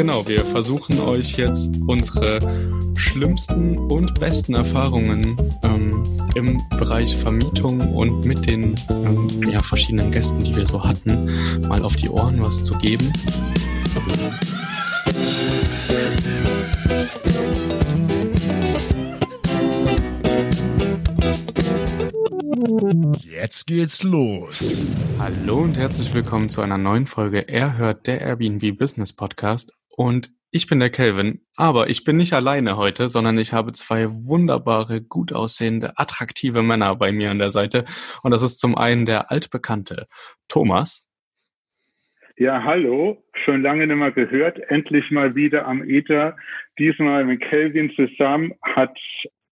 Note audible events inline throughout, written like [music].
Genau, wir versuchen euch jetzt unsere schlimmsten und besten Erfahrungen ähm, im Bereich Vermietung und mit den ähm, ja, verschiedenen Gästen, die wir so hatten, mal auf die Ohren was zu geben. Jetzt geht's los. Hallo und herzlich willkommen zu einer neuen Folge Er hört der Airbnb Business Podcast. Und ich bin der Kelvin, aber ich bin nicht alleine heute, sondern ich habe zwei wunderbare, gut aussehende, attraktive Männer bei mir an der Seite. Und das ist zum einen der altbekannte Thomas. Ja, hallo. Schon lange nicht mehr gehört. Endlich mal wieder am Ether. Diesmal mit Kelvin zusammen. Hat,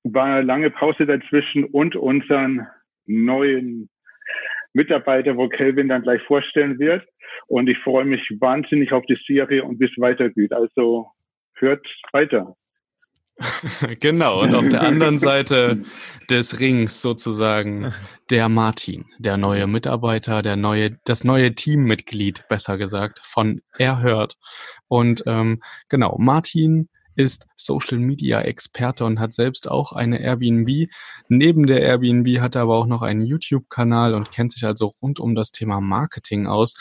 war eine lange Pause dazwischen und unseren neuen Mitarbeiter, wo Kelvin dann gleich vorstellen wird. Und ich freue mich wahnsinnig auf die Serie und bis weitergeht. Also hört weiter. [laughs] genau, und auf der anderen [laughs] Seite des Rings sozusagen der Martin, der neue Mitarbeiter, der neue, das neue Teammitglied, besser gesagt, von Erhört. Und ähm, genau, Martin ist Social Media Experte und hat selbst auch eine Airbnb. Neben der Airbnb hat er aber auch noch einen YouTube-Kanal und kennt sich also rund um das Thema Marketing aus.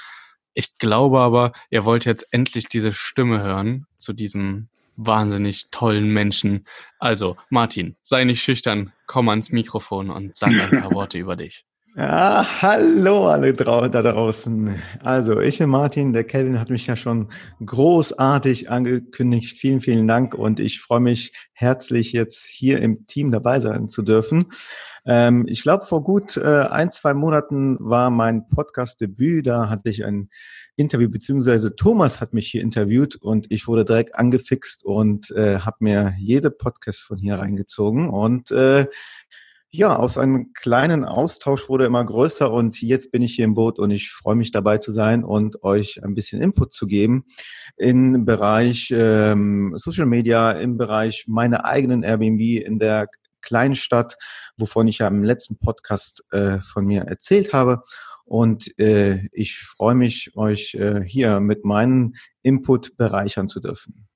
Ich glaube aber, ihr wollt jetzt endlich diese Stimme hören zu diesem wahnsinnig tollen Menschen. Also, Martin, sei nicht schüchtern, komm ans Mikrofon und sag ein paar [laughs] Worte über dich. Ja, hallo alle da draußen. Also, ich bin Martin, der Kelvin hat mich ja schon großartig angekündigt. Vielen, vielen Dank und ich freue mich herzlich jetzt hier im Team dabei sein zu dürfen. Ähm, ich glaube, vor gut äh, ein, zwei Monaten war mein Podcast-Debüt. Da hatte ich ein Interview, beziehungsweise Thomas hat mich hier interviewt und ich wurde direkt angefixt und äh, habe mir jede Podcast von hier reingezogen und äh, ja, aus einem kleinen Austausch wurde immer größer und jetzt bin ich hier im Boot und ich freue mich dabei zu sein und euch ein bisschen Input zu geben im Bereich ähm, Social Media, im Bereich meiner eigenen Airbnb in der kleinen Stadt, wovon ich ja im letzten Podcast äh, von mir erzählt habe. Und äh, ich freue mich, euch äh, hier mit meinem Input bereichern zu dürfen.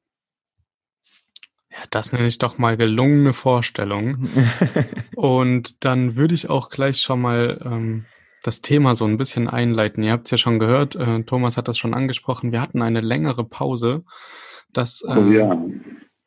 Ja, das nenne ich doch mal gelungene Vorstellung. [laughs] und dann würde ich auch gleich schon mal ähm, das Thema so ein bisschen einleiten. Ihr habt es ja schon gehört, äh, Thomas hat das schon angesprochen. Wir hatten eine längere Pause. Das äh, oh, ja.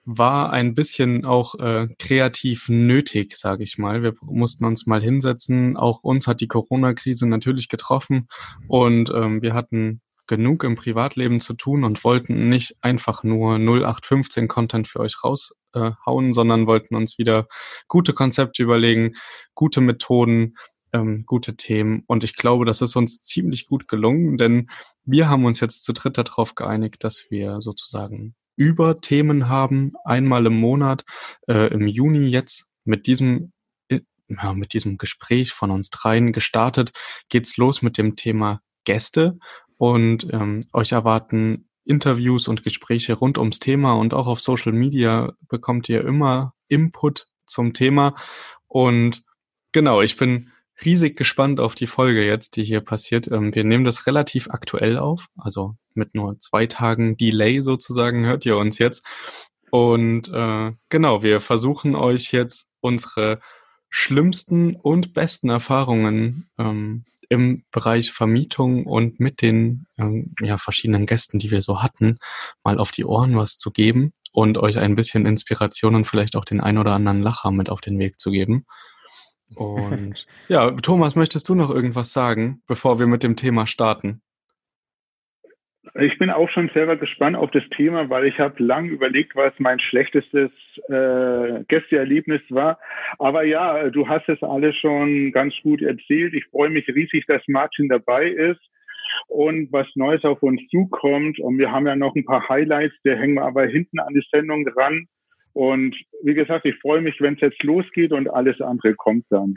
war ein bisschen auch äh, kreativ nötig, sage ich mal. Wir mussten uns mal hinsetzen. Auch uns hat die Corona-Krise natürlich getroffen und ähm, wir hatten genug im Privatleben zu tun und wollten nicht einfach nur 0815 Content für euch raushauen, äh, sondern wollten uns wieder gute Konzepte überlegen, gute Methoden, ähm, gute Themen. Und ich glaube, das ist uns ziemlich gut gelungen, denn wir haben uns jetzt zu dritt darauf geeinigt, dass wir sozusagen über Themen haben, einmal im Monat, äh, im Juni jetzt mit diesem äh, ja, mit diesem Gespräch von uns dreien gestartet, geht's los mit dem Thema Gäste und ähm, euch erwarten Interviews und Gespräche rund ums Thema und auch auf Social Media bekommt ihr immer Input zum Thema. Und genau, ich bin riesig gespannt auf die Folge jetzt, die hier passiert. Ähm, wir nehmen das relativ aktuell auf, also mit nur zwei Tagen Delay sozusagen hört ihr uns jetzt. Und äh, genau, wir versuchen euch jetzt unsere schlimmsten und besten Erfahrungen ähm, im Bereich Vermietung und mit den ähm, ja, verschiedenen Gästen, die wir so hatten, mal auf die Ohren was zu geben und euch ein bisschen Inspiration und vielleicht auch den ein oder anderen Lacher mit auf den Weg zu geben. [laughs] Und ja, Thomas, möchtest du noch irgendwas sagen, bevor wir mit dem Thema starten? Ich bin auch schon selber gespannt auf das Thema, weil ich habe lang überlegt, was mein schlechtestes äh, Gästeerlebnis war. Aber ja, du hast es alles schon ganz gut erzählt. Ich freue mich riesig, dass Martin dabei ist und was Neues auf uns zukommt. Und wir haben ja noch ein paar Highlights, der hängen wir aber hinten an die Sendung dran. Und wie gesagt, ich freue mich, wenn es jetzt losgeht und alles andere kommt dann.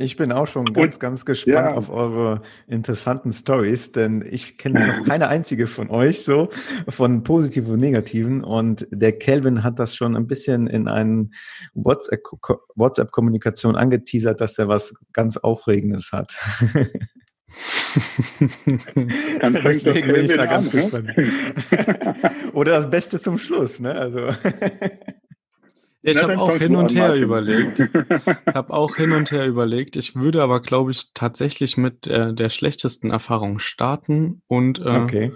Ich bin auch schon ganz, und, ganz gespannt ja. auf eure interessanten Stories, denn ich kenne noch [laughs] keine einzige von euch so, von positiven und negativen. Und der Kelvin hat das schon ein bisschen in einen WhatsApp-Kommunikation angeteasert, dass er was ganz Aufregendes hat. [laughs] Dann [laughs] Deswegen bin ich da ganz an, gespannt. Oder das Beste zum Schluss, ne? Also. Ich habe auch hin und her überlegt. Ich habe auch hin und her überlegt. Ich würde aber, glaube ich, tatsächlich mit äh, der schlechtesten Erfahrung starten und äh, okay.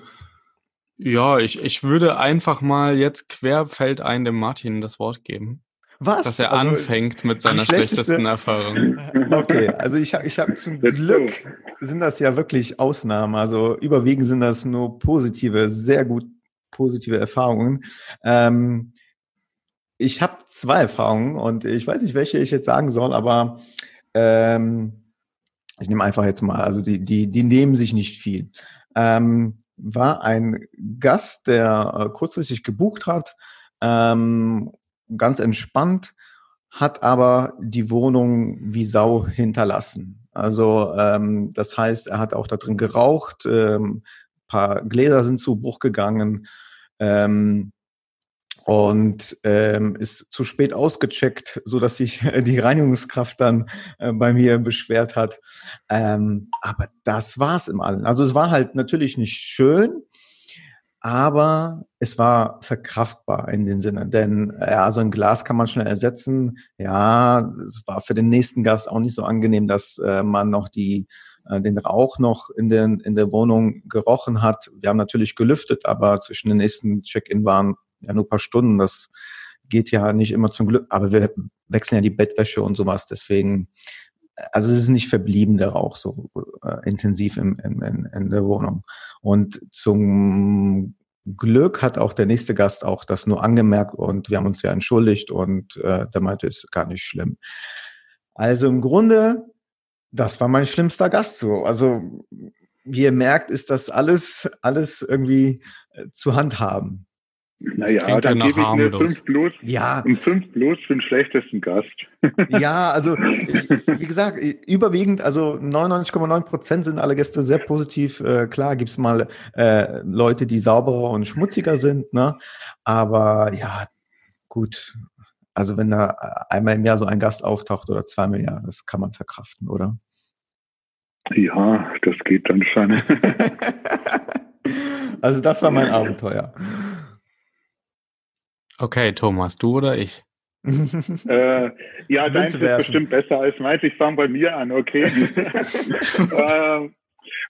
ja, ich, ich würde einfach mal jetzt querfeldein dem Martin das Wort geben. Was? Dass er also, anfängt mit seiner schlechtesten Erfahrung. [laughs] Okay, also ich habe ich hab zum Glück sind das ja wirklich Ausnahmen. Also überwiegend sind das nur positive, sehr gut positive Erfahrungen. Ähm, ich habe zwei Erfahrungen und ich weiß nicht, welche ich jetzt sagen soll, aber ähm, ich nehme einfach jetzt mal, also die, die, die nehmen sich nicht viel. Ähm, war ein Gast, der äh, kurzfristig gebucht hat, ähm, ganz entspannt, hat aber die Wohnung wie Sau hinterlassen. Also ähm, das heißt, er hat auch da drin geraucht, ähm, paar Gläser sind zu Bruch gegangen. Ähm, und ähm, ist zu spät ausgecheckt, so dass sich [laughs] die Reinigungskraft dann äh, bei mir beschwert hat. Ähm, aber das war's im Allen. Also es war halt natürlich nicht schön, aber es war verkraftbar in den Sinne, denn ja, so ein Glas kann man schnell ersetzen. Ja, es war für den nächsten Gast auch nicht so angenehm, dass äh, man noch die äh, den Rauch noch in, den, in der Wohnung gerochen hat. Wir haben natürlich gelüftet, aber zwischen den nächsten Check-in waren ja nur ein paar Stunden. Das geht ja nicht immer zum Glück, aber wir wechseln ja die Bettwäsche und sowas. Deswegen, also es ist nicht verblieben, der Rauch so äh, intensiv im, in, in, in der Wohnung. Und zum Glück hat auch der nächste Gast auch das nur angemerkt und wir haben uns ja entschuldigt und äh, der meinte, es ist gar nicht schlimm. Also im Grunde, das war mein schlimmster Gast so. Also wie ihr merkt, ist das alles, alles irgendwie äh, zu handhaben. Naja, dann ja gebe ich eine 5 plus, ja. ein 5 plus für den schlechtesten Gast. [laughs] Ja, also ich, wie gesagt, überwiegend, also 99,9 Prozent sind alle Gäste sehr positiv. Äh, klar gibt es mal äh, Leute, die sauberer und schmutziger sind, ne? aber ja, gut. Also wenn da einmal im Jahr so ein Gast auftaucht oder zweimal im Jahr, das kann man verkraften, oder? Ja, das geht dann schon. [laughs] also das war mein Abenteuer. Okay, Thomas, du oder ich? [laughs] äh, ja, deins ist bestimmt besser als meins. Ich fange bei mir an, okay. [laughs] [laughs] äh,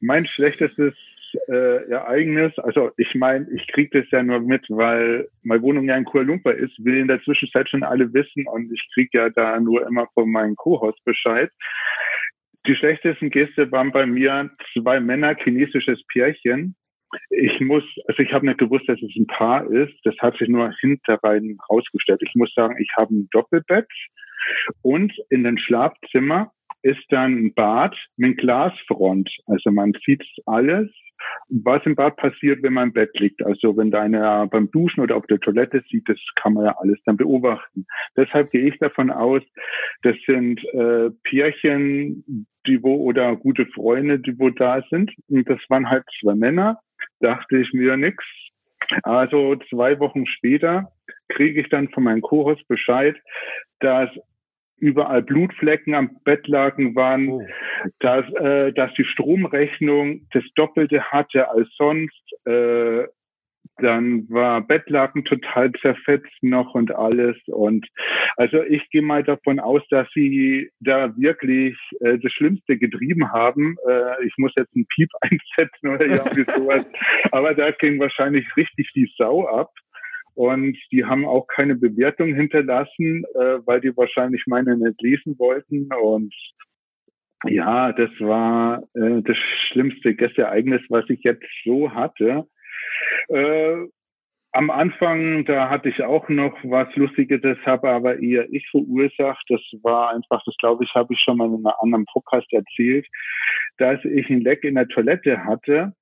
mein schlechtestes äh, Ereignis, also ich meine, ich kriege das ja nur mit, weil meine Wohnung ja in Kuala Lumpur ist, will in der Zwischenzeit schon alle wissen und ich kriege ja da nur immer von meinem Co-Host Bescheid. Die schlechtesten Gäste waren bei mir zwei Männer, chinesisches Pärchen, ich muss, also ich habe nicht gewusst, dass es ein Paar ist. Das hat sich nur hinterrein rausgestellt. Ich muss sagen, ich habe ein Doppelbett und in den Schlafzimmer ist dann ein Bad mit Glasfront. Also man sieht alles, was im Bad passiert, wenn man im Bett liegt. Also wenn deiner beim Duschen oder auf der Toilette sieht, das kann man ja alles dann beobachten. Deshalb gehe ich davon aus, das sind äh, Pärchen, die wo oder gute Freunde, die wo da sind. Und das waren halt zwei Männer dachte ich mir nix. Also zwei Wochen später kriege ich dann von meinem Chorus Bescheid, dass überall Blutflecken am Bettlaken waren, oh. dass, äh, dass die Stromrechnung das Doppelte hatte als sonst. Äh, dann war Bettlaken total zerfetzt noch und alles. Und also ich gehe mal davon aus, dass sie da wirklich äh, das Schlimmste getrieben haben. Äh, ich muss jetzt einen Piep [laughs] einsetzen oder irgendwie [laughs] sowas. Aber da ging wahrscheinlich richtig die Sau ab. Und die haben auch keine Bewertung hinterlassen, äh, weil die wahrscheinlich meine nicht lesen wollten. Und ja, das war äh, das schlimmste Gästeereignis, was ich jetzt so hatte. Äh, am Anfang, da hatte ich auch noch was Lustiges, das habe aber eher ich verursacht. Das war einfach, das glaube ich, habe ich schon mal in einem anderen Podcast erzählt, dass ich ein Leck in der Toilette hatte.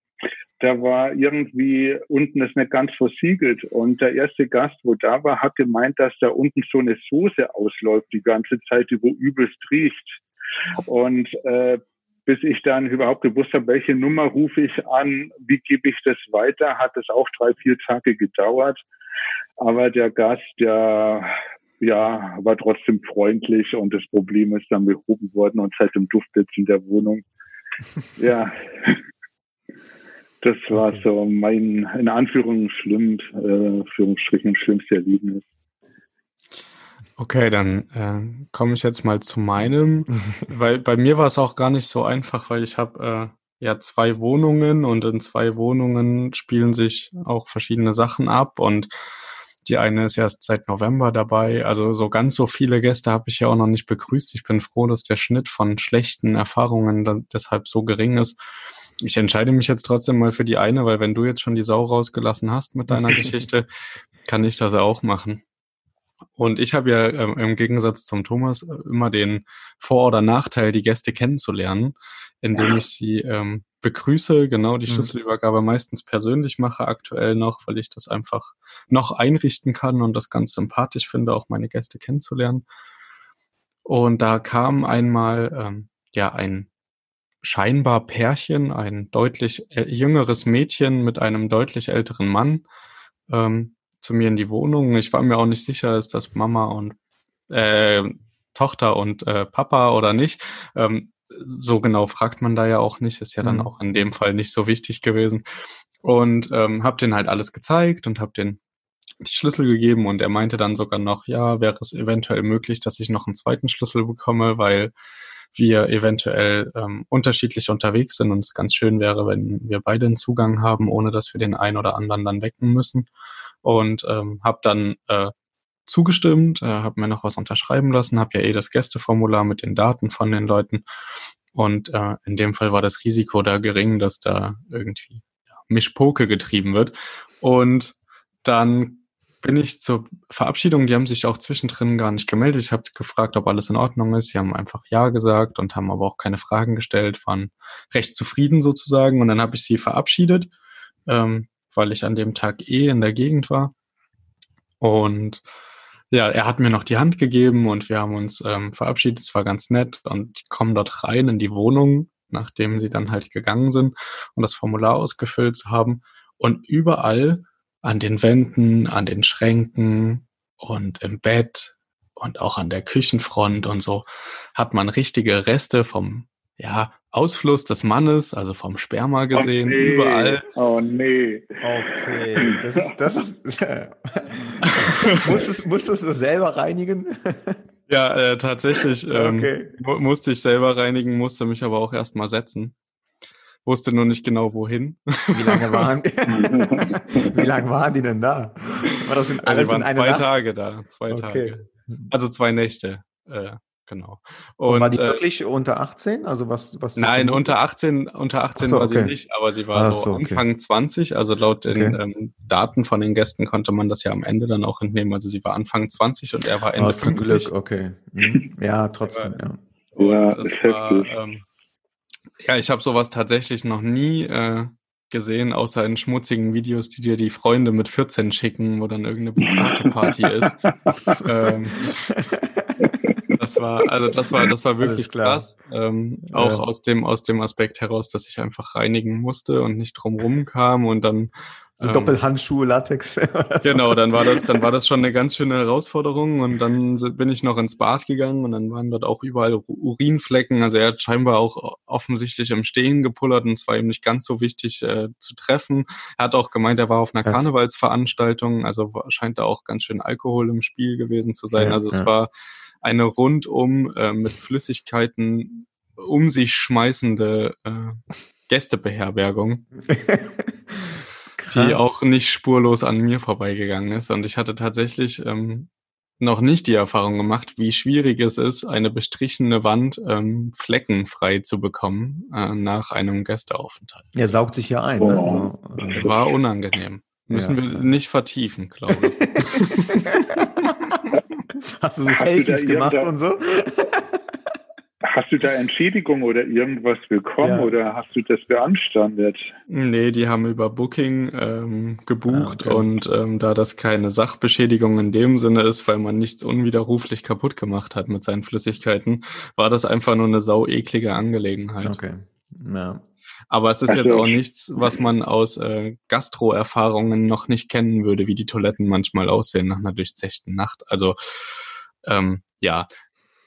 Da war irgendwie unten das nicht ganz versiegelt. Und der erste Gast, wo da war, hat gemeint, dass da unten so eine Soße ausläuft die ganze Zeit, die wo übelst riecht. Und äh, bis ich dann überhaupt gewusst habe, welche Nummer rufe ich an, wie gebe ich das weiter, hat es auch drei, vier Tage gedauert. Aber der Gast, der ja, war trotzdem freundlich und das Problem ist dann behoben worden und seitdem duftet in der Wohnung. [laughs] ja, das war so mein, in Anführungsstrichen, schlimm, äh, Anführungsstrichen, schlimmste Erlebnis. Okay, dann äh, komme ich jetzt mal zu meinem, [laughs] weil bei mir war es auch gar nicht so einfach, weil ich habe äh, ja zwei Wohnungen und in zwei Wohnungen spielen sich auch verschiedene Sachen ab und die eine ist erst seit November dabei. Also so ganz so viele Gäste habe ich ja auch noch nicht begrüßt. Ich bin froh, dass der Schnitt von schlechten Erfahrungen deshalb so gering ist. Ich entscheide mich jetzt trotzdem mal für die eine, weil wenn du jetzt schon die Sau rausgelassen hast mit deiner [laughs] Geschichte, kann ich das auch machen. Und ich habe ja ähm, im Gegensatz zum Thomas äh, immer den Vor- oder Nachteil, die Gäste kennenzulernen, indem ich sie ähm, begrüße, genau die mhm. Schlüsselübergabe meistens persönlich mache aktuell noch, weil ich das einfach noch einrichten kann und das ganz sympathisch finde, auch meine Gäste kennenzulernen. Und da kam einmal ähm, ja ein scheinbar Pärchen, ein deutlich äh, jüngeres Mädchen mit einem deutlich älteren Mann. Ähm, zu mir in die Wohnung. Ich war mir auch nicht sicher, ist das Mama und äh, Tochter und äh, Papa oder nicht. Ähm, so genau fragt man da ja auch nicht, ist ja dann mhm. auch in dem Fall nicht so wichtig gewesen. Und ähm, habe den halt alles gezeigt und habe den die Schlüssel gegeben und er meinte dann sogar noch, ja, wäre es eventuell möglich, dass ich noch einen zweiten Schlüssel bekomme, weil wir eventuell ähm, unterschiedlich unterwegs sind und es ganz schön wäre, wenn wir beide einen Zugang haben, ohne dass wir den einen oder anderen dann wecken müssen und ähm, habe dann äh, zugestimmt, äh, habe mir noch was unterschreiben lassen, habe ja eh das Gästeformular mit den Daten von den Leuten und äh, in dem Fall war das Risiko da gering, dass da irgendwie ja, Mischpoke getrieben wird und dann bin ich zur Verabschiedung, die haben sich auch zwischendrin gar nicht gemeldet. Ich habe gefragt, ob alles in Ordnung ist. Sie haben einfach Ja gesagt und haben aber auch keine Fragen gestellt, waren recht zufrieden sozusagen. Und dann habe ich sie verabschiedet. Ähm, weil ich an dem Tag eh in der Gegend war. Und ja, er hat mir noch die Hand gegeben und wir haben uns ähm, verabschiedet. Es war ganz nett und die kommen dort rein in die Wohnung, nachdem sie dann halt gegangen sind und das Formular ausgefüllt haben. Und überall an den Wänden, an den Schränken und im Bett und auch an der Küchenfront und so hat man richtige Reste vom ja, Ausfluss des Mannes, also vom Sperma gesehen, oh nee. überall. Oh nee. Okay, [laughs] das ist, das ist, [laughs] musstest, musstest du selber reinigen? [laughs] Ja, äh, tatsächlich ähm, okay. musste ich selber reinigen, musste mich aber auch erstmal setzen. Wusste nur nicht genau wohin. Wie lange waren, wie lange waren die denn da? War das in, alles ja, die waren zwei Nacht? Tage da, zwei okay. Tage. Also zwei Nächte. Äh, genau. Und, und war die äh, wirklich unter 18? Also was, was Nein, unter 18, unter 18 so, war okay. sie nicht, aber sie war so, so okay. Anfang 20. Also laut den okay. ähm, Daten von den Gästen konnte man das ja am Ende dann auch entnehmen. Also sie war Anfang 20 und er war Ende oh, 50. Glück, okay. Mhm. [laughs] Ja, trotzdem, ja. Ja, das war, ähm, ja, ich habe sowas tatsächlich noch nie äh, gesehen, außer in schmutzigen Videos, die dir die Freunde mit 14 schicken, wo dann irgendeine Bukake-Party ist. [laughs] ähm, [laughs] das war, also das war, das war wirklich krass. Ähm, auch ja. aus dem, aus dem Aspekt heraus, dass ich einfach reinigen musste und nicht drumrum kam und dann so ähm, Doppelhandschuhe, Latex. [laughs] genau, dann war das, dann war das schon eine ganz schöne Herausforderung und dann bin ich noch ins Bad gegangen und dann waren dort auch überall Urinflecken. Also er hat scheinbar auch offensichtlich im Stehen gepullert und es war ihm nicht ganz so wichtig äh, zu treffen. Er hat auch gemeint, er war auf einer Karnevalsveranstaltung, also scheint da auch ganz schön Alkohol im Spiel gewesen zu sein. Ja, also es ja. war eine rundum äh, mit Flüssigkeiten um sich schmeißende äh, Gästebeherbergung, [laughs] die auch nicht spurlos an mir vorbeigegangen ist. Und ich hatte tatsächlich ähm, noch nicht die Erfahrung gemacht, wie schwierig es ist, eine bestrichene Wand ähm, fleckenfrei zu bekommen äh, nach einem Gästeaufenthalt. Er saugt sich ja ein. Ne? Also, äh, War unangenehm. Müssen ja. wir nicht vertiefen, glaube ich. [laughs] Hast du so Selfies gemacht und so? [laughs] Hast du da Entschädigung oder irgendwas bekommen ja. oder hast du das beanstandet? Nee, die haben über Booking ähm, gebucht ah, okay. und ähm, da das keine Sachbeschädigung in dem Sinne ist, weil man nichts unwiderruflich kaputt gemacht hat mit seinen Flüssigkeiten, war das einfach nur eine sau eklige Angelegenheit. Okay. Ja. Aber es ist also, jetzt auch nichts, was man aus äh, Gastro-Erfahrungen noch nicht kennen würde, wie die Toiletten manchmal aussehen nach einer durchzechten Nacht. Also ähm, ja,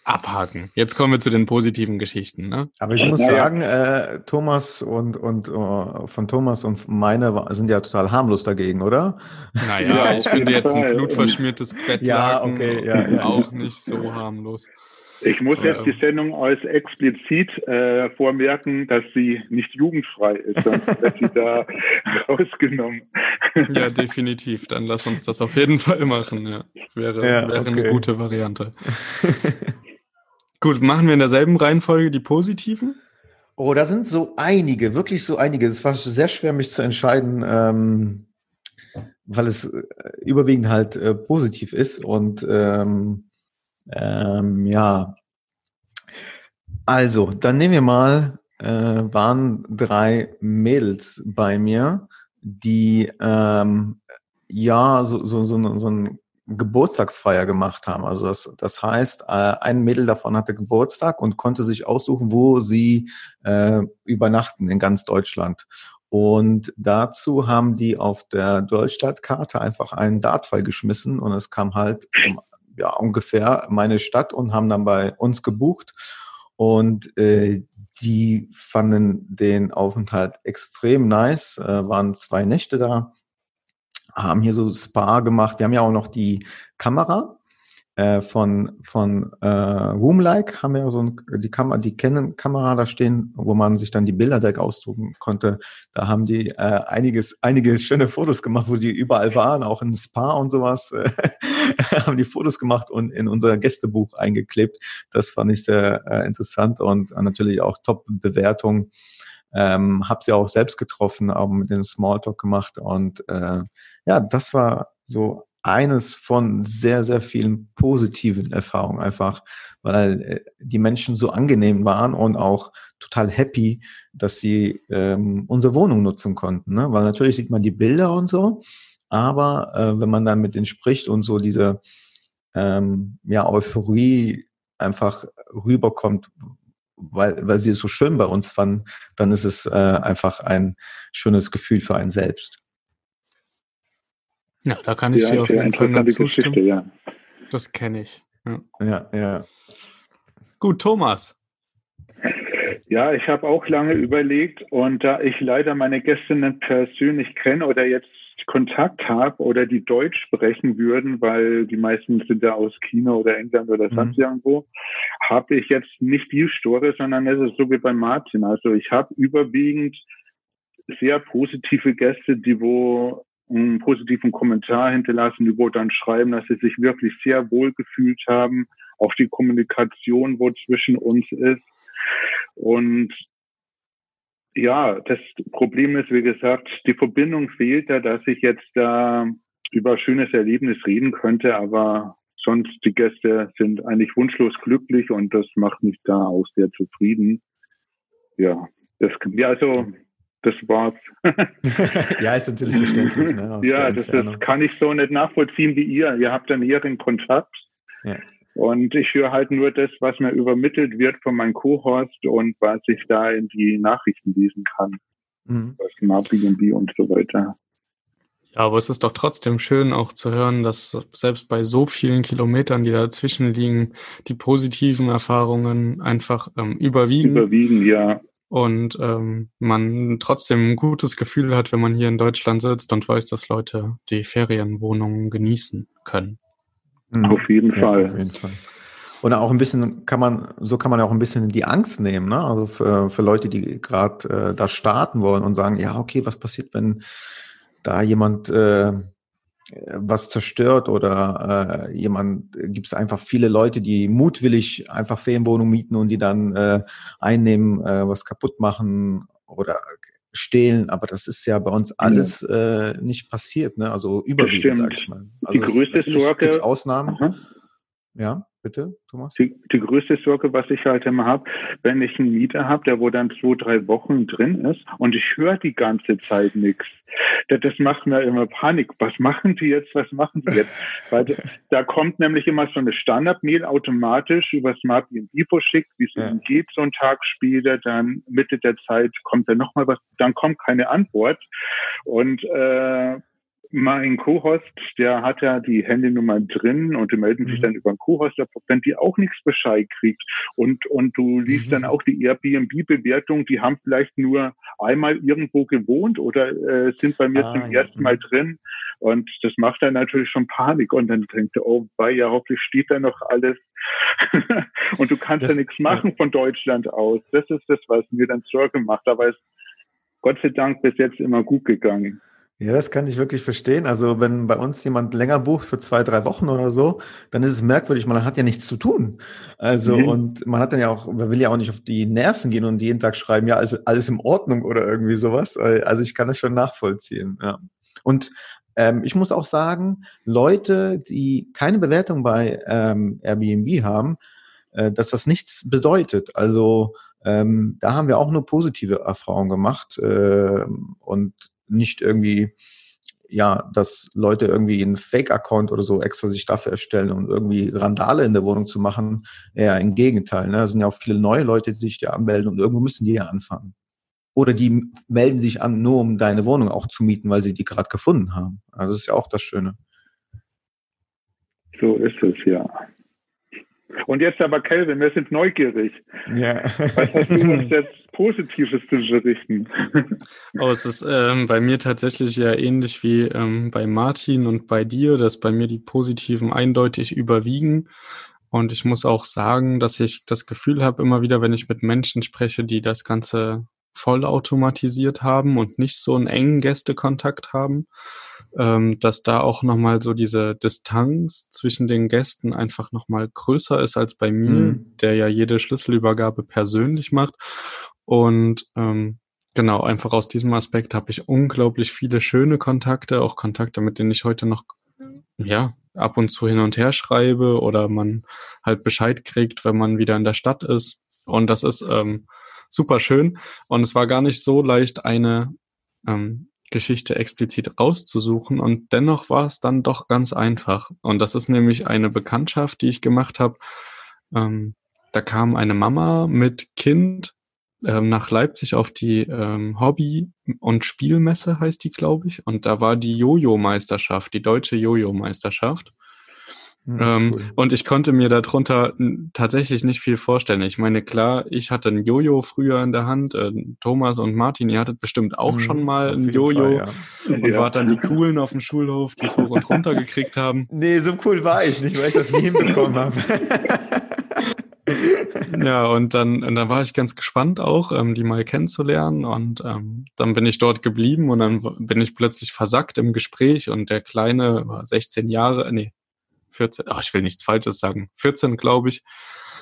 abhaken. Jetzt kommen wir zu den positiven Geschichten. Ne? Aber ich muss sagen, äh, Thomas und, und uh, von Thomas und meine sind ja total harmlos dagegen, oder? Naja, ja, ich finde jetzt ein blutverschmiertes Bettlaken ja, okay, ja, auch nicht so harmlos. Ich muss jetzt die Sendung als explizit äh, vormerken, dass sie nicht jugendfrei ist, sonst wird sie da [laughs] rausgenommen. Ja, definitiv. Dann lass uns das auf jeden Fall machen. Ja. Wäre, ja, wäre okay. eine gute Variante. [laughs] Gut, machen wir in derselben Reihenfolge die positiven? Oh, da sind so einige, wirklich so einige. Es war sehr schwer, mich zu entscheiden, ähm, weil es äh, überwiegend halt äh, positiv ist und ähm, ähm, ja. Also, dann nehmen wir mal, äh, waren drei Mädels bei mir, die ähm, ja so, so, so, so ein Geburtstagsfeier gemacht haben. Also das, das heißt, äh, ein Mädel davon hatte Geburtstag und konnte sich aussuchen, wo sie äh, übernachten in ganz Deutschland. Und dazu haben die auf der Deutschlandkarte einfach einen Dartfall geschmissen und es kam halt ja, ungefähr meine Stadt und haben dann bei uns gebucht. Und äh, die fanden den Aufenthalt extrem nice, äh, waren zwei Nächte da, haben hier so Spa gemacht. Wir haben ja auch noch die Kamera äh, von von äh, Roomlike haben wir ja so ein, die Kamera, die kennen Kamera da stehen, wo man sich dann die Bilder direkt ausdrucken konnte. Da haben die äh, einiges, einige schöne Fotos gemacht, wo die überall waren, auch in Spa und sowas, [laughs] haben die Fotos gemacht und in unser Gästebuch eingeklebt. Das fand ich sehr äh, interessant und natürlich auch Top-Bewertung. Ähm, habe sie auch selbst getroffen, auch mit dem Smalltalk gemacht und äh, ja, das war so eines von sehr, sehr vielen positiven Erfahrungen einfach, weil äh, die Menschen so angenehm waren und auch total happy, dass sie ähm, unsere Wohnung nutzen konnten. Ne? Weil natürlich sieht man die Bilder und so, aber äh, wenn man dann mit denen spricht und so diese ähm, ja, Euphorie einfach rüberkommt, weil, weil sie es so schön bei uns fanden, dann ist es äh, einfach ein schönes Gefühl für einen selbst. Ja, da kann ich ja, dir auf jeden Fall nur zustimmen. Ja. Das kenne ich. Ja. ja, ja. Gut, Thomas. Ja, ich habe auch lange überlegt und da ich leider meine Gästinnen persönlich kenne oder jetzt Kontakt habe oder die Deutsch sprechen würden, weil die meisten sind ja aus China oder England oder mhm. sonst irgendwo, habe ich jetzt nicht die Story, sondern es ist so wie bei Martin. Also ich habe überwiegend sehr positive Gäste, die wo einen positiven Kommentar hinterlassen, die wo dann schreiben, dass sie sich wirklich sehr wohl gefühlt haben, auch die Kommunikation, wo zwischen uns ist. Und ja, das Problem ist, wie gesagt, die Verbindung fehlt da, dass ich jetzt da über schönes Erlebnis reden könnte, aber sonst die Gäste sind eigentlich wunschlos glücklich und das macht mich da auch sehr zufrieden. Ja, das, ja, also das war's. [laughs] ja, ist natürlich verständlich. Ne, ja, das, das, kann ich so nicht nachvollziehen wie ihr. Ihr habt dann ihren Kontakt. Ja. Und ich höre halt nur das, was mir übermittelt wird von meinem Co-Host und was ich da in die Nachrichten lesen kann. Mhm. Was Airbnb und so weiter. Ja, aber es ist doch trotzdem schön auch zu hören, dass selbst bei so vielen Kilometern, die dazwischen liegen, die positiven Erfahrungen einfach ähm, überwiegen. Überwiegen, ja und ähm, man trotzdem ein gutes Gefühl hat, wenn man hier in Deutschland sitzt und weiß, dass Leute die Ferienwohnungen genießen können. Mhm. Auf jeden ja, Fall. Auf jeden Fall. Oder auch ein bisschen kann man, so kann man auch ein bisschen die Angst nehmen, ne? Also für, für Leute, die gerade äh, da starten wollen und sagen, ja, okay, was passiert, wenn da jemand äh, was zerstört oder äh, jemand, gibt es einfach viele Leute, die mutwillig einfach Ferienwohnungen mieten und die dann äh, einnehmen, äh, was kaputt machen oder stehlen, aber das ist ja bei uns alles äh, nicht passiert, ne? Also überwiegend, sag ich mal. Also die größte Sorge. Ausnahmen. Aha. Ja. Bitte, Thomas? Die, die größte Sorge, was ich halt immer habe, wenn ich einen Mieter habe, der wo dann zwei, drei Wochen drin ist und ich höre die ganze Zeit nichts. Das, das macht mir immer Panik. Was machen die jetzt? Was machen die jetzt? [laughs] Weil da kommt nämlich immer so eine Standard-Mail automatisch über Smart Info schickt, wie es ja. ihm geht, so einen Tag später, dann Mitte der Zeit kommt dann nochmal was, dann kommt keine Antwort. Und äh, mein Co-Host, der hat ja die Handynummer drin und die melden sich mhm. dann über einen Co-Host, wenn die auch nichts Bescheid kriegt. Und, und du liest mhm. dann auch die Airbnb-Bewertung, die haben vielleicht nur einmal irgendwo gewohnt oder äh, sind bei mir ah, zum ja. ersten Mal drin. Und das macht dann natürlich schon Panik. Und dann denkt er, oh, bei ja, hoffentlich steht da noch alles. [laughs] und du kannst das, ja nichts machen ja. von Deutschland aus. Das ist das, was mir dann Sorge macht. Aber es ist Gott sei Dank bis jetzt immer gut gegangen. Ja, das kann ich wirklich verstehen. Also wenn bei uns jemand länger bucht für zwei, drei Wochen oder so, dann ist es merkwürdig, man hat ja nichts zu tun. Also mhm. und man hat dann ja auch, man will ja auch nicht auf die Nerven gehen und jeden Tag schreiben, ja, also alles in Ordnung oder irgendwie sowas. Also ich kann das schon nachvollziehen. Ja. Und ähm, ich muss auch sagen, Leute, die keine Bewertung bei ähm, Airbnb haben, äh, dass das nichts bedeutet. Also ähm, da haben wir auch nur positive Erfahrungen gemacht äh, und nicht irgendwie, ja, dass Leute irgendwie einen Fake-Account oder so extra sich dafür erstellen, um irgendwie Randale in der Wohnung zu machen. Eher im Gegenteil. Ne? Da sind ja auch viele neue Leute, die sich da anmelden und irgendwo müssen die ja anfangen. Oder die melden sich an, nur um deine Wohnung auch zu mieten, weil sie die gerade gefunden haben. Also das ist ja auch das Schöne. So ist es, ja. Und jetzt aber, Kelvin, wir sind neugierig. Ja. Was hast du uns [laughs] jetzt Positives zu berichten? Oh, es ist ähm, bei mir tatsächlich ja ähnlich wie ähm, bei Martin und bei dir, dass bei mir die Positiven eindeutig überwiegen. Und ich muss auch sagen, dass ich das Gefühl habe, immer wieder, wenn ich mit Menschen spreche, die das Ganze vollautomatisiert haben und nicht so einen engen Gästekontakt haben, ähm, dass da auch nochmal so diese Distanz zwischen den Gästen einfach nochmal größer ist als bei mir, mhm. der ja jede Schlüsselübergabe persönlich macht. Und ähm, genau, einfach aus diesem Aspekt habe ich unglaublich viele schöne Kontakte, auch Kontakte, mit denen ich heute noch ja, ab und zu hin und her schreibe oder man halt Bescheid kriegt, wenn man wieder in der Stadt ist. Und das ist ähm, super schön. Und es war gar nicht so leicht, eine ähm, Geschichte explizit rauszusuchen und dennoch war es dann doch ganz einfach. Und das ist nämlich eine Bekanntschaft, die ich gemacht habe. Ähm, da kam eine Mama mit Kind ähm, nach Leipzig auf die ähm, Hobby- und Spielmesse, heißt die, glaube ich. Und da war die Jojo-Meisterschaft, die deutsche Jojo-Meisterschaft. Hm, ähm, cool. Und ich konnte mir darunter tatsächlich nicht viel vorstellen. Ich meine, klar, ich hatte ein Jojo früher in der Hand. Äh, Thomas und Martin, ihr hattet bestimmt auch mhm, schon mal ein Jojo Fall, ja. und ja. wart dann die Coolen auf dem Schulhof, die es hoch und runter [laughs] gekriegt haben. Nee, so cool war ich nicht, weil ich das nie hinbekommen habe. ja, und dann, und dann war ich ganz gespannt auch, ähm, die mal kennenzulernen. Und ähm, dann bin ich dort geblieben und dann bin ich plötzlich versackt im Gespräch und der Kleine war 16 Jahre, nee, 14, ach, ich will nichts Falsches sagen, 14 glaube ich,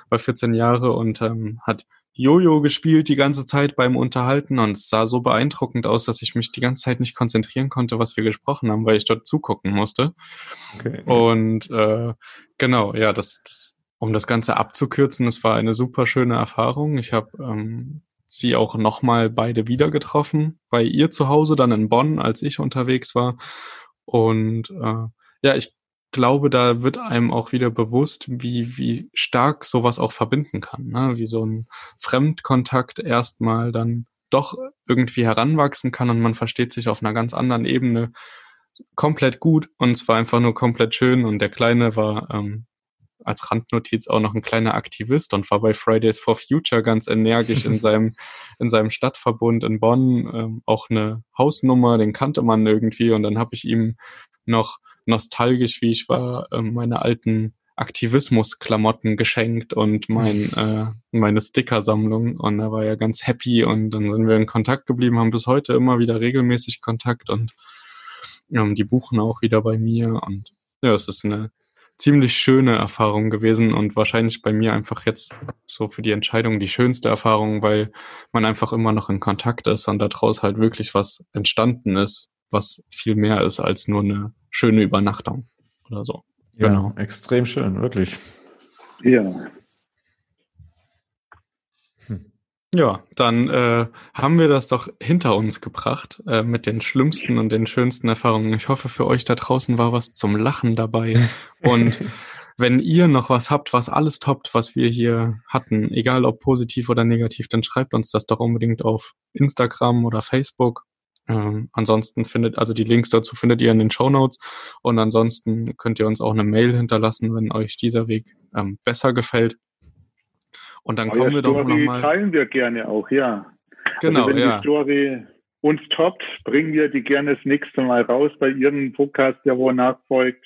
war 14 Jahre und ähm, hat Jojo gespielt die ganze Zeit beim Unterhalten und es sah so beeindruckend aus, dass ich mich die ganze Zeit nicht konzentrieren konnte, was wir gesprochen haben, weil ich dort zugucken musste. Okay. Und äh, genau, ja, das, das, um das Ganze abzukürzen, es war eine super schöne Erfahrung. Ich habe ähm, sie auch nochmal beide wieder getroffen, bei ihr zu Hause, dann in Bonn, als ich unterwegs war. Und äh, ja, ich glaube, da wird einem auch wieder bewusst, wie, wie stark sowas auch verbinden kann. Ne? Wie so ein Fremdkontakt erstmal dann doch irgendwie heranwachsen kann und man versteht sich auf einer ganz anderen Ebene komplett gut und es war einfach nur komplett schön und der Kleine war ähm, als Randnotiz auch noch ein kleiner Aktivist und war bei Fridays for Future ganz energisch in [laughs] seinem in seinem Stadtverbund in Bonn ähm, auch eine Hausnummer, den kannte man irgendwie und dann habe ich ihm noch nostalgisch, wie ich war, äh, meine alten Aktivismus-Klamotten geschenkt und mein, [laughs] äh, meine Sticker-Sammlung. Und er war ja ganz happy und dann sind wir in Kontakt geblieben, haben bis heute immer wieder regelmäßig Kontakt und ähm, die buchen auch wieder bei mir. Und ja, es ist eine ziemlich schöne Erfahrung gewesen und wahrscheinlich bei mir einfach jetzt so für die Entscheidung die schönste Erfahrung, weil man einfach immer noch in Kontakt ist und daraus halt wirklich was entstanden ist, was viel mehr ist als nur eine schöne Übernachtung oder so. Ja, genau. extrem schön, wirklich. Ja. Hm. Ja, dann äh, haben wir das doch hinter uns gebracht äh, mit den schlimmsten und den schönsten Erfahrungen. Ich hoffe, für euch da draußen war was zum Lachen dabei. [laughs] Und wenn ihr noch was habt, was alles toppt, was wir hier hatten, egal ob positiv oder negativ, dann schreibt uns das doch unbedingt auf Instagram oder Facebook Ähm, ansonsten findet, also die Links dazu findet ihr in den Show Notes und ansonsten könnt ihr uns auch eine Mail hinterlassen, wenn euch dieser Weg ähm, besser gefällt. Und dann kommen wir doch nochmal. teilen wir gerne auch, ja. Genau, also wenn ja. die Story uns toppt, bringen wir die gerne das nächste Mal raus bei Ihrem Podcast, der wo nachfolgt.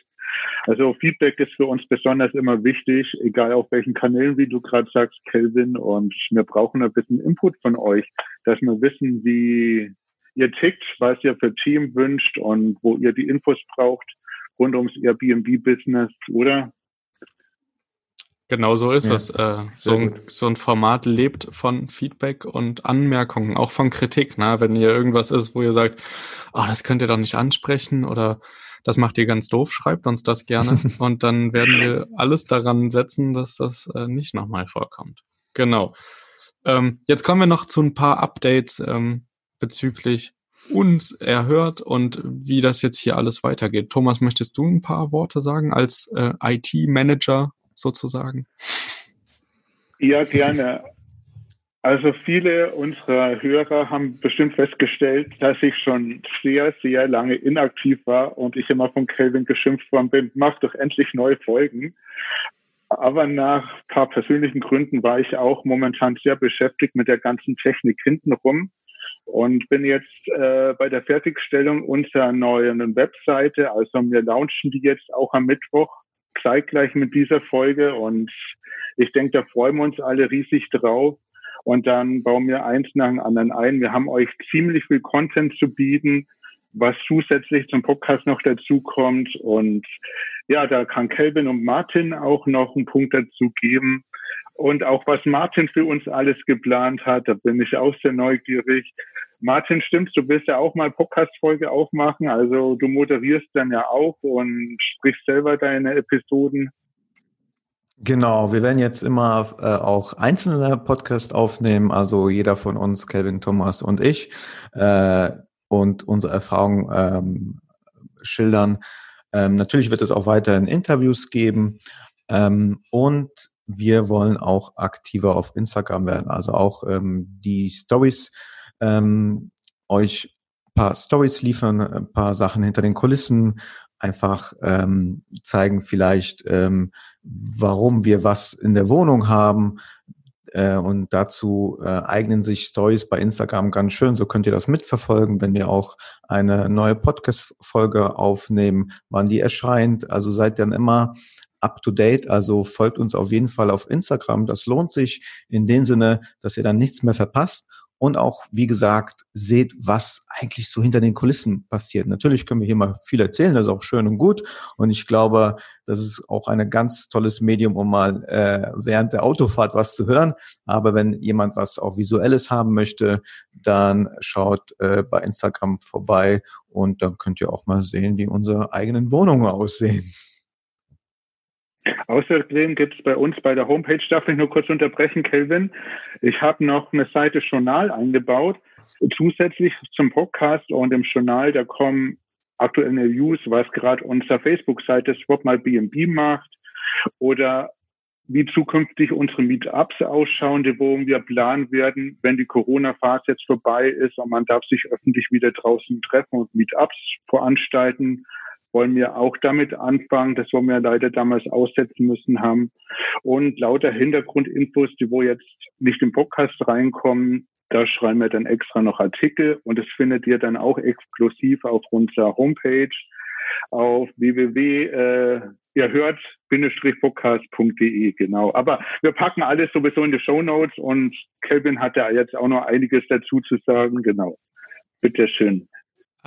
Also Feedback ist für uns besonders immer wichtig, egal auf welchen Kanälen, wie du gerade sagst, Kelvin. Und wir brauchen ein bisschen Input von euch, dass wir wissen, wie ihr tickt, was ihr für Team wünscht und wo ihr die Infos braucht rund ums Airbnb-Business, oder? Genau so ist ja, es. Äh, so, ein, so, ein, Format lebt von Feedback und Anmerkungen, auch von Kritik. Ne? Wenn ihr irgendwas ist, wo ihr sagt, oh, das könnt ihr doch nicht ansprechen oder das macht ihr ganz doof, schreibt uns das gerne [laughs] und dann werden wir alles daran setzen, dass das äh, nicht nochmal vorkommt. Genau. Ähm, jetzt kommen wir noch zu ein paar Updates ähm, bezüglich uns erhört und wie das jetzt hier alles weitergeht. Thomas, möchtest du ein paar Worte sagen als äh, IT-Manager sozusagen? Ja, gerne. Also viele unserer Hörer haben bestimmt festgestellt, dass ich schon sehr, sehr lange inaktiv war und ich immer von Kelvin geschimpft worden bin, mach doch endlich neue Folgen. Aber nach ein paar persönlichen Gründen war ich auch momentan sehr beschäftigt mit der ganzen Technik hintenrum und bin jetzt äh, bei der Fertigstellung unserer neuen Webseite. Also wir launchen die jetzt auch am Mittwoch zeitgleich mit dieser Folge und ich denke, da freuen wir uns alle riesig drauf. Und dann bauen wir eins nach dem anderen ein. Wir haben euch ziemlich viel Content zu bieten, was zusätzlich zum Podcast noch dazu kommt. Und ja, da kann Kelvin und Martin auch noch einen Punkt dazu geben. Und auch was Martin für uns alles geplant hat, da bin ich auch sehr neugierig. Martin, stimmst du willst ja auch mal Podcast-Folge aufmachen. Also du moderierst dann ja auch und sprichst selber deine Episoden. Genau, wir werden jetzt immer äh, auch einzelne Podcasts aufnehmen, also jeder von uns, Kelvin, Thomas und ich, äh, und unsere Erfahrungen ähm, schildern. Ähm, natürlich wird es auch weiterhin Interviews geben ähm, und wir wollen auch aktiver auf Instagram werden, also auch ähm, die Stories ähm, euch paar Stories liefern, ein paar Sachen hinter den Kulissen, einfach ähm, zeigen vielleicht, ähm, warum wir was in der Wohnung haben. Äh, und dazu äh, eignen sich Stories bei Instagram ganz schön. So könnt ihr das mitverfolgen, wenn wir auch eine neue Podcast-Folge aufnehmen, wann die erscheint. Also seid dann immer up to date. Also folgt uns auf jeden Fall auf Instagram. Das lohnt sich in dem Sinne, dass ihr dann nichts mehr verpasst und auch, wie gesagt, seht, was eigentlich so hinter den Kulissen passiert. Natürlich können wir hier mal viel erzählen, das ist auch schön und gut. Und ich glaube, das ist auch ein ganz tolles Medium, um mal äh, während der Autofahrt was zu hören. Aber wenn jemand was auch Visuelles haben möchte, dann schaut äh, bei Instagram vorbei und dann könnt ihr auch mal sehen, wie unsere eigenen Wohnungen aussehen. Außerdem gibt es bei uns bei der Homepage, darf ich nur kurz unterbrechen, Kelvin. Ich habe noch eine Seite Journal eingebaut, zusätzlich zum Podcast und im Journal, da kommen aktuelle News, was gerade unsere Facebook-Seite Swap mal BNB macht oder wie zukünftig unsere Meetups ausschauen, wo wir planen werden, wenn die Corona-Phase jetzt vorbei ist und man darf sich öffentlich wieder draußen treffen und Meetups veranstalten wollen wir auch damit anfangen. Das wollen wir leider damals aussetzen müssen haben. Und lauter Hintergrundinfos, die wo jetzt nicht im Podcast reinkommen, da schreiben wir dann extra noch Artikel und das findet ihr dann auch exklusiv auf unserer Homepage auf www. Äh, ihr hört podcast.de genau. Aber wir packen alles sowieso in die Show Notes und Kelvin hat ja jetzt auch noch einiges dazu zu sagen. Genau. Bitte schön.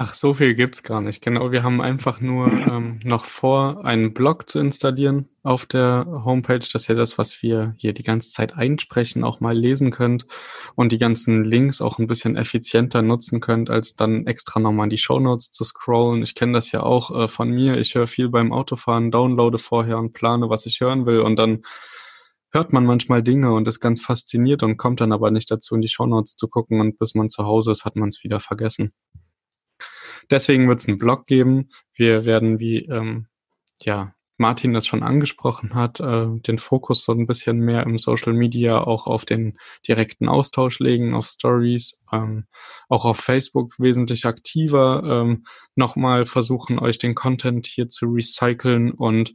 Ach, so viel gibt's gar nicht. Genau, wir haben einfach nur ähm, noch vor, einen Blog zu installieren auf der Homepage, dass ihr das, was wir hier die ganze Zeit einsprechen, auch mal lesen könnt und die ganzen Links auch ein bisschen effizienter nutzen könnt, als dann extra nochmal in die Show Notes zu scrollen. Ich kenne das ja auch äh, von mir. Ich höre viel beim Autofahren, downloade vorher und plane, was ich hören will und dann hört man manchmal Dinge und ist ganz fasziniert und kommt dann aber nicht dazu, in die Show Notes zu gucken und bis man zu Hause ist, hat man es wieder vergessen. Deswegen wird es einen Blog geben. Wir werden wie, ähm, ja, Martin das schon angesprochen hat, äh, den Fokus so ein bisschen mehr im Social Media auch auf den direkten Austausch legen, auf Stories, ähm, auch auf Facebook wesentlich aktiver, ähm, nochmal versuchen, euch den Content hier zu recyceln und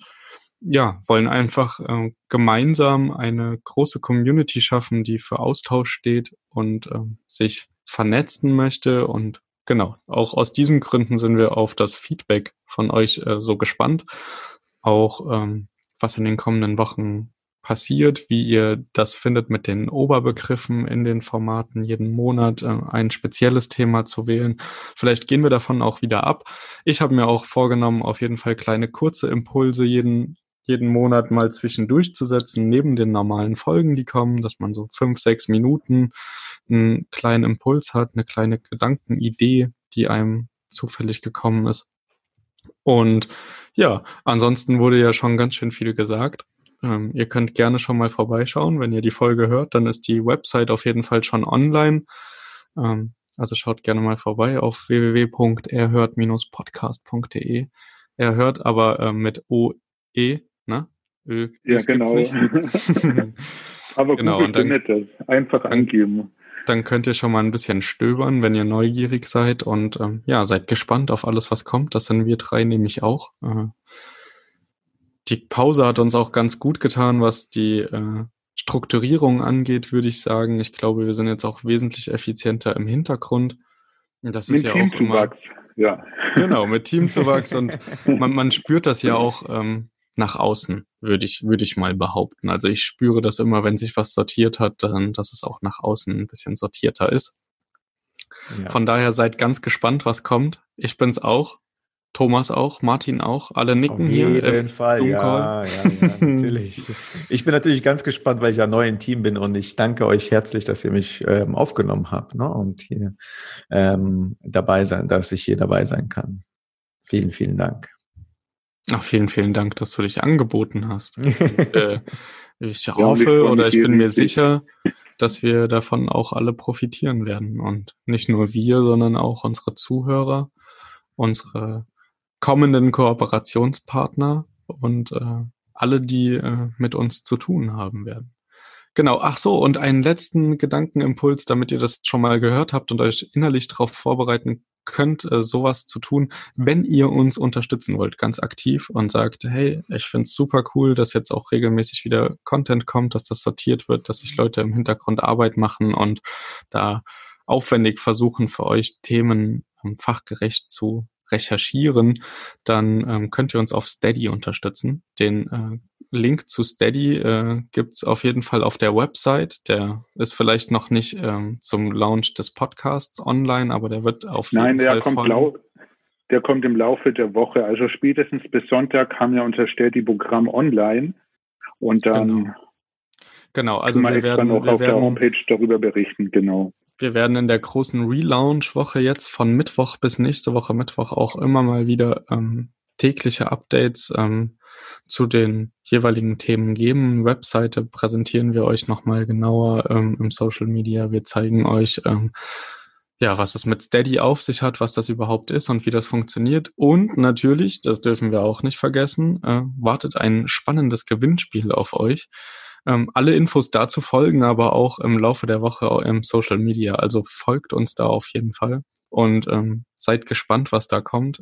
ja, wollen einfach äh, gemeinsam eine große Community schaffen, die für Austausch steht und äh, sich vernetzen möchte. Und genau, auch aus diesen Gründen sind wir auf das Feedback von euch äh, so gespannt. Auch ähm, was in den kommenden Wochen passiert, wie ihr das findet mit den Oberbegriffen in den Formaten, jeden Monat äh, ein spezielles Thema zu wählen. Vielleicht gehen wir davon auch wieder ab. Ich habe mir auch vorgenommen, auf jeden Fall kleine kurze Impulse jeden jeden Monat mal zwischendurch zu setzen, neben den normalen Folgen, die kommen, dass man so fünf, sechs Minuten einen kleinen Impuls hat, eine kleine Gedankenidee, die einem zufällig gekommen ist. Und ja, ansonsten wurde ja schon ganz schön viel gesagt. Ähm, ihr könnt gerne schon mal vorbeischauen. Wenn ihr die Folge hört, dann ist die Website auf jeden Fall schon online. Ähm, also schaut gerne mal vorbei auf www.erhört-podcast.de. Er hört aber äh, mit OE Ne? Ö, ja, genau. [laughs] Aber genau, und dann, das. Einfach angeben. Dann könnt ihr schon mal ein bisschen stöbern, wenn ihr neugierig seid und ähm, ja, seid gespannt auf alles, was kommt. Das sind wir drei nämlich auch. Äh, die Pause hat uns auch ganz gut getan, was die äh, Strukturierung angeht, würde ich sagen. Ich glaube, wir sind jetzt auch wesentlich effizienter im Hintergrund. Das mit ist ja auch immer. Ja. Genau, mit Teamzuwachs und man, man spürt das ja auch ähm, nach außen, würde ich, würde ich mal behaupten. Also ich spüre das immer, wenn sich was sortiert hat, dann, dass es auch nach außen ein bisschen sortierter ist. Ja. Von daher seid ganz gespannt, was kommt. Ich bin's auch. Thomas auch, Martin auch, alle nicken hier. Auf jeden Fall, ja, ja, ja, [laughs] natürlich. ich bin natürlich ganz gespannt, weil ich ja neu im Team bin und ich danke euch herzlich, dass ihr mich ähm, aufgenommen habt ne, und hier ähm, dabei sein, dass ich hier dabei sein kann. Vielen, vielen Dank. Ach, vielen, vielen Dank, dass du dich angeboten hast. [laughs] Äh, ich hoffe oder ich bin mir sicher, dass wir davon auch alle profitieren werden. Und nicht nur wir, sondern auch unsere Zuhörer, unsere kommenden Kooperationspartner und äh, alle, die äh, mit uns zu tun haben werden. Genau, ach so, und einen letzten Gedankenimpuls, damit ihr das schon mal gehört habt und euch innerlich darauf vorbereiten könnt, äh, sowas zu tun, wenn ihr uns unterstützen wollt, ganz aktiv und sagt, hey, ich find's super cool, dass jetzt auch regelmäßig wieder Content kommt, dass das sortiert wird, dass sich Leute im Hintergrund Arbeit machen und da aufwendig versuchen, für euch Themen ähm, fachgerecht zu recherchieren, dann ähm, könnt ihr uns auf Steady unterstützen. Den äh, Link zu Steady äh, gibt auf jeden Fall auf der Website. Der ist vielleicht noch nicht ähm, zum Launch des Podcasts online, aber der wird auf jeden Nein, Fall. Nein, der der kommt im Laufe der Woche. Also spätestens bis Sonntag haben wir unser Steady-Programm online. Und dann genau, genau also wir werden auch wir auf werden, der Homepage darüber berichten, genau. Wir werden in der großen Relaunch-Woche jetzt von Mittwoch bis nächste Woche Mittwoch auch immer mal wieder ähm, tägliche Updates ähm, zu den jeweiligen Themen geben. Webseite präsentieren wir euch nochmal genauer ähm, im Social Media. Wir zeigen euch, ähm, ja, was es mit Steady auf sich hat, was das überhaupt ist und wie das funktioniert. Und natürlich, das dürfen wir auch nicht vergessen, äh, wartet ein spannendes Gewinnspiel auf euch. Ähm, alle Infos dazu folgen aber auch im Laufe der Woche im Social Media. Also folgt uns da auf jeden Fall und ähm, seid gespannt, was da kommt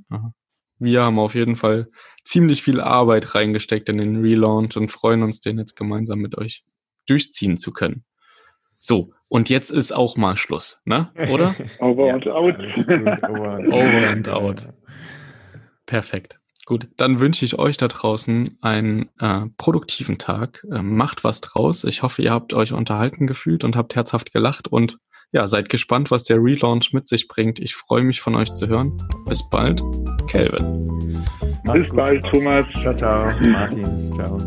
wir haben auf jeden Fall ziemlich viel Arbeit reingesteckt in den Relaunch und freuen uns, den jetzt gemeinsam mit euch durchziehen zu können. So, und jetzt ist auch mal Schluss, ne? Oder? [laughs] Over and out. Over and out. Perfekt. Gut, dann wünsche ich euch da draußen einen äh, produktiven Tag. Äh, macht was draus. Ich hoffe, ihr habt euch unterhalten gefühlt und habt herzhaft gelacht und ja, seid gespannt, was der Relaunch mit sich bringt. Ich freue mich von euch zu hören. Bis bald, Kelvin. Bis bald, Thomas. Ciao, ciao, Martin. Ciao.